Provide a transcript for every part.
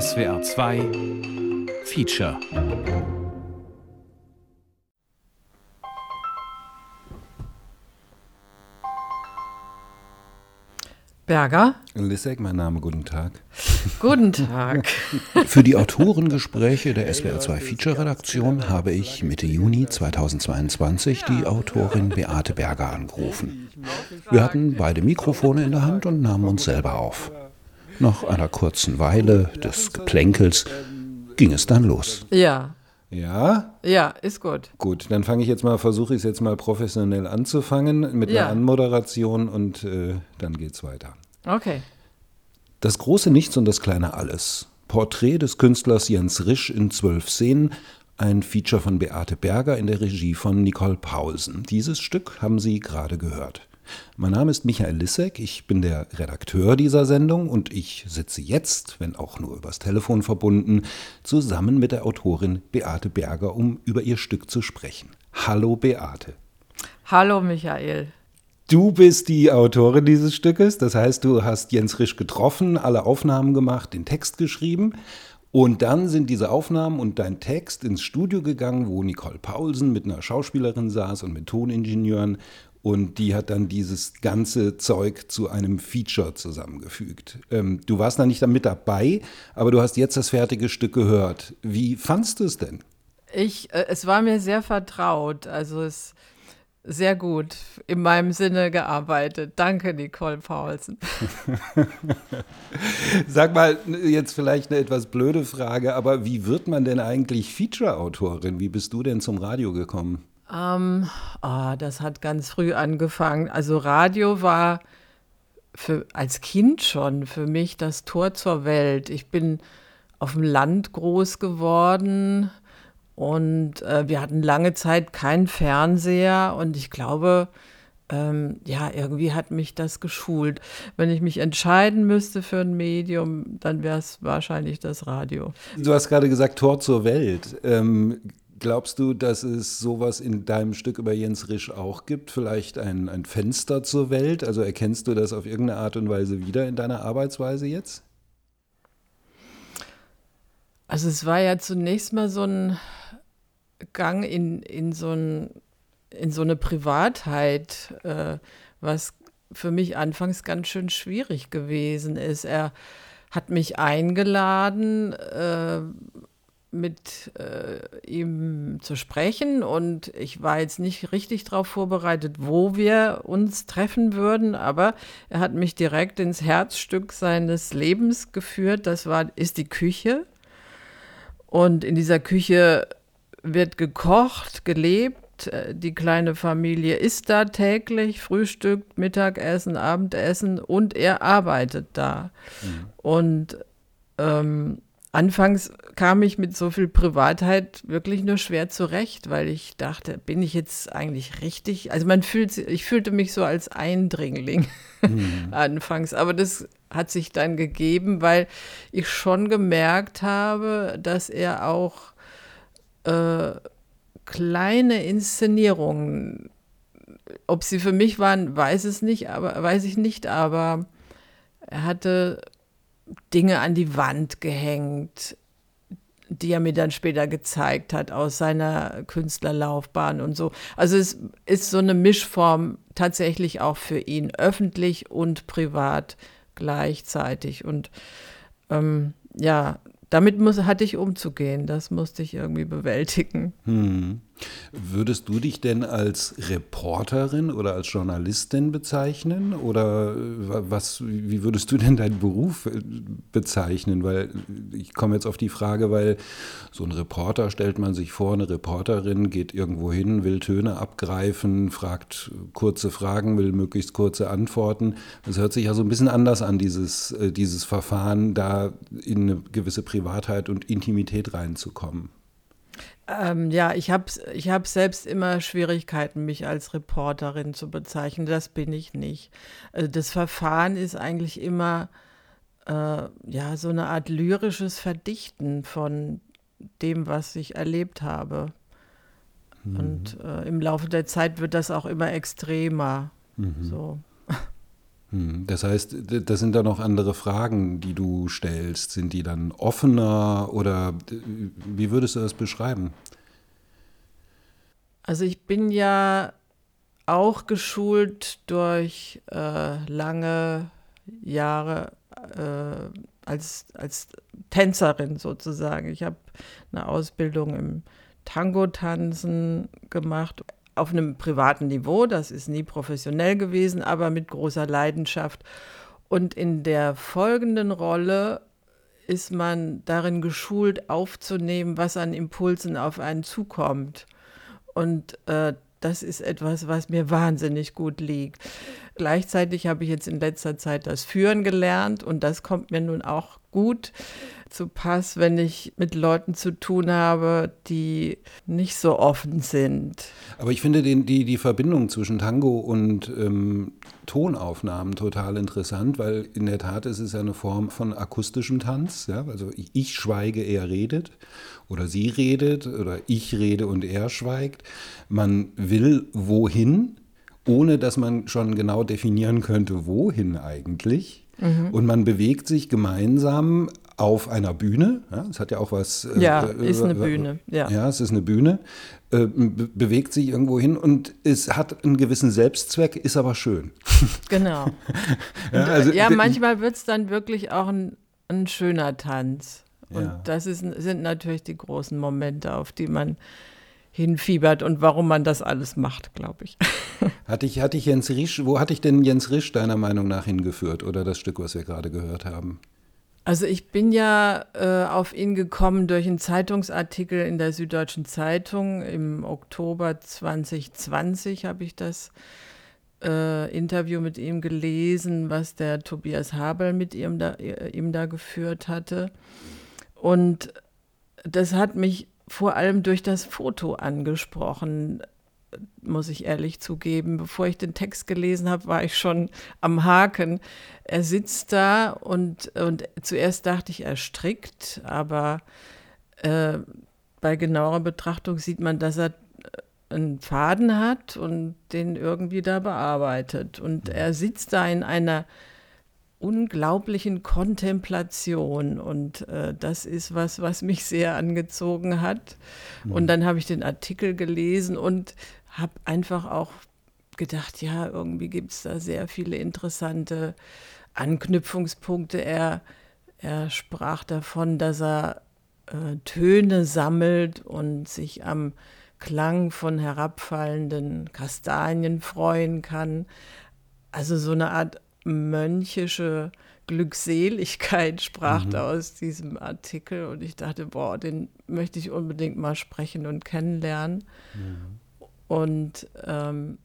SWR 2 Feature Berger. Lissek, mein Name, guten Tag. Guten Tag. Für die Autorengespräche der SWR2 Feature-Redaktion habe ich Mitte Juni 2022 die Autorin Beate Berger angerufen. Wir hatten beide Mikrofone in der Hand und nahmen uns selber auf. Nach einer kurzen Weile des Geplänkels ging es dann los. Ja. Ja? Ja, ist gut. Gut, dann fange ich jetzt mal, versuche ich es jetzt mal professionell anzufangen mit Ja. einer Anmoderation und äh, dann geht's weiter. Okay. Das große Nichts und das kleine Alles. Porträt des Künstlers Jens Risch in zwölf Szenen. Ein Feature von Beate Berger in der Regie von Nicole Paulsen. Dieses Stück haben Sie gerade gehört. Mein Name ist Michael Lissek, ich bin der Redakteur dieser Sendung und ich sitze jetzt, wenn auch nur übers Telefon verbunden, zusammen mit der Autorin Beate Berger, um über ihr Stück zu sprechen. Hallo Beate. Hallo Michael. Du bist die Autorin dieses Stückes, das heißt, du hast Jens Risch getroffen, alle Aufnahmen gemacht, den Text geschrieben. Und dann sind diese Aufnahmen und dein Text ins Studio gegangen, wo Nicole Paulsen mit einer Schauspielerin saß und mit Toningenieuren. Und die hat dann dieses ganze Zeug zu einem Feature zusammengefügt. Ähm, du warst da nicht mit dabei, aber du hast jetzt das fertige Stück gehört. Wie fandst du es denn? Ich, äh, es war mir sehr vertraut, also es sehr gut in meinem Sinne gearbeitet. Danke, Nicole Paulsen. Sag mal, jetzt vielleicht eine etwas blöde Frage, aber wie wird man denn eigentlich Feature-Autorin? Wie bist du denn zum Radio gekommen? Ähm, ah, das hat ganz früh angefangen. Also Radio war für, als Kind schon für mich das Tor zur Welt. Ich bin auf dem Land groß geworden und äh, wir hatten lange Zeit keinen Fernseher und ich glaube, ähm, ja, irgendwie hat mich das geschult. Wenn ich mich entscheiden müsste für ein Medium, dann wäre es wahrscheinlich das Radio. Du hast gerade gesagt, Tor zur Welt. Ähm, glaubst du, dass es sowas in deinem Stück über Jens Risch auch gibt? Vielleicht ein, ein Fenster zur Welt? Also erkennst du das auf irgendeine Art und Weise wieder in deiner Arbeitsweise jetzt? Also es war ja zunächst mal so ein Gang in, in, so, ein, in so eine Privatheit, äh, was für mich anfangs ganz schön schwierig gewesen ist. Er hat mich eingeladen, äh, mit äh, ihm zu sprechen und ich war jetzt nicht richtig darauf vorbereitet, wo wir uns treffen würden, aber er hat mich direkt ins Herzstück seines Lebens geführt. Das war, ist die Küche. Und in dieser Küche wird gekocht, gelebt. Äh, Die kleine Familie isst da täglich, Frühstück, Mittagessen, Abendessen und er arbeitet da. Und ähm, anfangs kam ich mit so viel Privatheit wirklich nur schwer zurecht, weil ich dachte, bin ich jetzt eigentlich richtig? Also man fühlt, ich fühlte mich so als Eindringling anfangs, aber das hat sich dann gegeben, weil ich schon gemerkt habe, dass er auch äh, kleine Inszenierungen, ob sie für mich waren, weiß es nicht, aber weiß ich nicht, aber er hatte Dinge an die Wand gehängt, die er mir dann später gezeigt hat aus seiner Künstlerlaufbahn und so. Also es ist so eine Mischform tatsächlich auch für ihn, öffentlich und privat gleichzeitig. Und ähm, ja, damit muss, hatte ich umzugehen. Das musste ich irgendwie bewältigen. Hm. Würdest du dich denn als Reporterin oder als Journalistin bezeichnen? Oder äh, was, wie würdest du denn deinen Beruf äh, bezeichnen? Weil ich komme jetzt auf die Frage, weil so ein Reporter stellt man sich vor, eine Reporterin geht irgendwo hin, will Töne abgreifen, fragt kurze Fragen, will möglichst kurze Antworten. Das hört sich ja so ein bisschen anders an, dieses, äh, dieses Verfahren, da in eine gewisse Privatheit und Intimität reinzukommen. Ähm, ja, ich habe ich hab selbst immer Schwierigkeiten, mich als Reporterin zu bezeichnen. Das bin ich nicht. Also das Verfahren ist eigentlich immer äh, ja, so eine Art lyrisches Verdichten von dem, was ich erlebt habe. Und äh, im Laufe der Zeit wird das auch immer extremer. So. Hm, das heißt, das sind dann noch andere Fragen, die du stellst. Sind die dann offener oder wie würdest du das beschreiben? Also ich bin ja auch geschult durch äh, lange Jahre äh, als, als Tänzerin sozusagen. Ich habe eine Ausbildung im Tango-Tanzen gemacht auf einem privaten Niveau, das ist nie professionell gewesen, aber mit großer Leidenschaft. Und in der folgenden Rolle ist man darin geschult, aufzunehmen, was an Impulsen auf einen zukommt. Und äh, das ist etwas, was mir wahnsinnig gut liegt. Gleichzeitig habe ich jetzt in letzter Zeit das Führen gelernt und das kommt mir nun auch gut zu Pass, wenn ich mit Leuten zu tun habe, die nicht so offen sind. Aber ich finde den, die, die Verbindung zwischen Tango und ähm, Tonaufnahmen total interessant, weil in der Tat ist es ja eine Form von akustischem Tanz. Ja? Also ich, ich schweige, er redet oder sie redet oder ich rede und er schweigt. Man will wohin, ohne dass man schon genau definieren könnte, wohin eigentlich. Mhm. Und man bewegt sich gemeinsam auf einer Bühne. Ja, es hat ja auch was. Äh, ja, äh, ist eine Bühne. Ja. ja, es ist eine Bühne. Äh, be bewegt sich irgendwo hin und es hat einen gewissen Selbstzweck, ist aber schön. Genau. ja, also, ja, manchmal wird es dann wirklich auch ein, ein schöner Tanz. Und das ist, sind natürlich die großen Momente, auf die man hinfiebert und warum man das alles macht, glaube ich. Hatte ich, hatte ich Jens Risch, wo hatte ich denn Jens Risch deiner Meinung nach hingeführt oder das Stück, was wir gerade gehört haben? Also ich bin ja äh, auf ihn gekommen durch einen Zeitungsartikel in der Süddeutschen Zeitung. Im Oktober 2020 habe ich das äh, Interview mit ihm gelesen, was der Tobias Habel mit ihm da, äh, ihm da geführt hatte. Und das hat mich vor allem durch das Foto angesprochen muss ich ehrlich zugeben. Bevor ich den Text gelesen habe, war ich schon am Haken. Er sitzt da und, und zuerst dachte ich, er strickt, aber äh, bei genauerer Betrachtung sieht man, dass er einen Faden hat und den irgendwie da bearbeitet. Und er sitzt da in einer unglaublichen Kontemplation und äh, das ist was, was mich sehr angezogen hat. Und dann habe ich den Artikel gelesen und habe einfach auch gedacht, ja, irgendwie gibt es da sehr viele interessante Anknüpfungspunkte. Er, er sprach davon, dass er äh, Töne sammelt und sich am Klang von herabfallenden Kastanien freuen kann. Also so eine Art mönchische Glückseligkeit sprach mhm. da aus diesem Artikel und ich dachte, boah, den möchte ich unbedingt mal sprechen und kennenlernen. Mhm. Und ähm,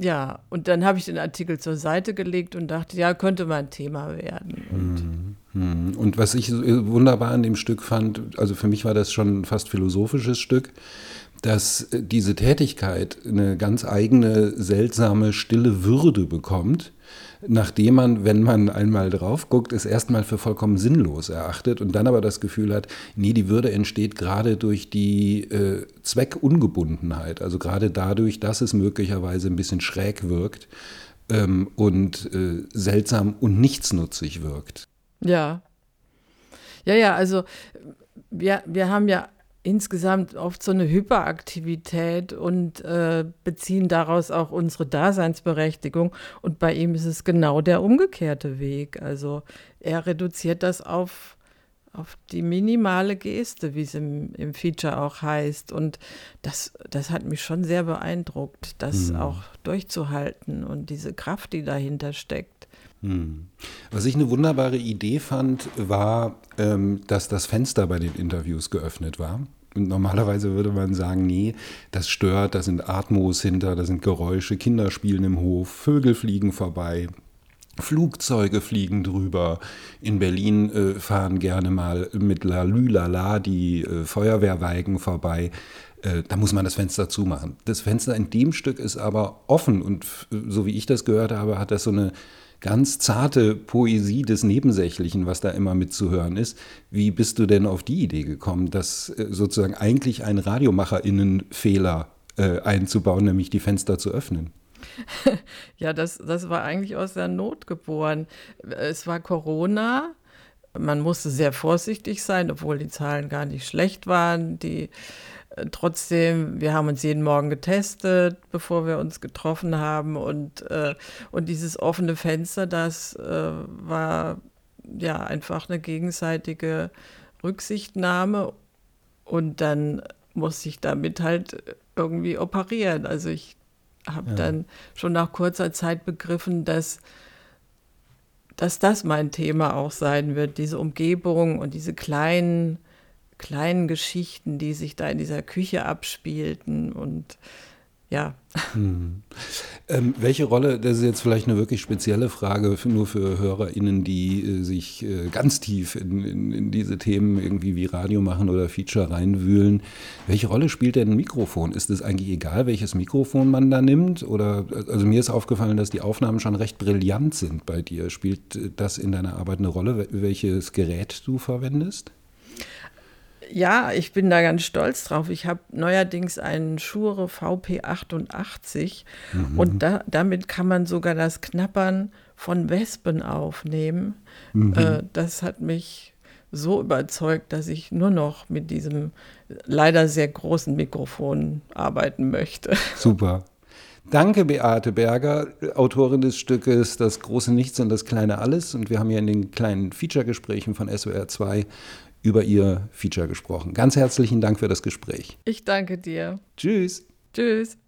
ja, und dann habe ich den Artikel zur Seite gelegt und dachte, ja, könnte mal ein Thema werden. Und, mhm. und was ich wunderbar an dem Stück fand, also für mich war das schon ein fast philosophisches Stück, dass diese Tätigkeit eine ganz eigene, seltsame, stille Würde bekommt nachdem man, wenn man einmal drauf guckt, es erstmal für vollkommen sinnlos erachtet und dann aber das Gefühl hat, nee, die Würde entsteht gerade durch die äh, Zweckungebundenheit, also gerade dadurch, dass es möglicherweise ein bisschen schräg wirkt ähm, und äh, seltsam und nichtsnutzig wirkt. Ja. Ja, ja, also wir, wir haben ja insgesamt oft so eine Hyperaktivität und äh, beziehen daraus auch unsere Daseinsberechtigung. Und bei ihm ist es genau der umgekehrte Weg. Also er reduziert das auf, auf die minimale Geste, wie es im, im Feature auch heißt. Und das, das hat mich schon sehr beeindruckt, das mhm. auch durchzuhalten und diese Kraft, die dahinter steckt. Hm. Was ich eine wunderbare Idee fand, war, ähm, dass das Fenster bei den Interviews geöffnet war. Und normalerweise würde man sagen, nee, das stört, da sind Atmos hinter, da sind Geräusche, Kinder spielen im Hof, Vögel fliegen vorbei, Flugzeuge fliegen drüber. In Berlin äh, fahren gerne mal mit La Lülala die äh, Feuerwehrweigen vorbei. Äh, da muss man das Fenster zumachen. Das Fenster in dem Stück ist aber offen und so wie ich das gehört habe, hat das so eine ganz zarte Poesie des Nebensächlichen, was da immer mitzuhören ist. Wie bist du denn auf die Idee gekommen, dass äh, sozusagen eigentlich ein RadiomacherInnen-Fehler äh, einzubauen, nämlich die Fenster zu öffnen? ja, das, das war eigentlich aus der Not geboren. Es war Corona. Man musste sehr vorsichtig sein, obwohl die Zahlen gar nicht schlecht waren. Die, trotzdem, wir haben uns jeden Morgen getestet, bevor wir uns getroffen haben. Und, äh, und dieses offene Fenster, das äh, war ja einfach eine gegenseitige Rücksichtnahme. Und dann musste ich damit halt irgendwie operieren. Also ich habe ja. dann schon nach kurzer Zeit begriffen, dass, dass das mein Thema auch sein wird, diese Umgebung und diese kleinen, kleinen Geschichten, die sich da in dieser Küche abspielten und ja. Hm. Ähm, welche Rolle, das ist jetzt vielleicht eine wirklich spezielle Frage für, nur für HörerInnen, die äh, sich äh, ganz tief in, in, in, diese Themen irgendwie wie Radio machen oder Feature reinwühlen. Welche Rolle spielt denn ein Mikrofon? Ist es eigentlich egal, welches Mikrofon man da nimmt? Oder, also mir ist aufgefallen, dass die Aufnahmen schon recht brillant sind bei dir. Spielt das in deiner Arbeit eine Rolle, welches Gerät du verwendest? Ja, ich bin da ganz stolz drauf. Ich habe neuerdings einen Shure VP88 mhm. und da, damit kann man sogar das Knappern von Wespen aufnehmen. Mhm. Äh, das hat mich so überzeugt, dass ich nur noch mit diesem leider sehr großen Mikrofon arbeiten möchte. Super. Danke, Beate Berger, Autorin des Stückes Das große Nichts und das kleine Alles. Und wir haben ja in den kleinen Feature-Gesprächen von SOR 2 über Ihr Feature gesprochen. Ganz herzlichen Dank für das Gespräch. Ich danke dir. Tschüss. Tschüss.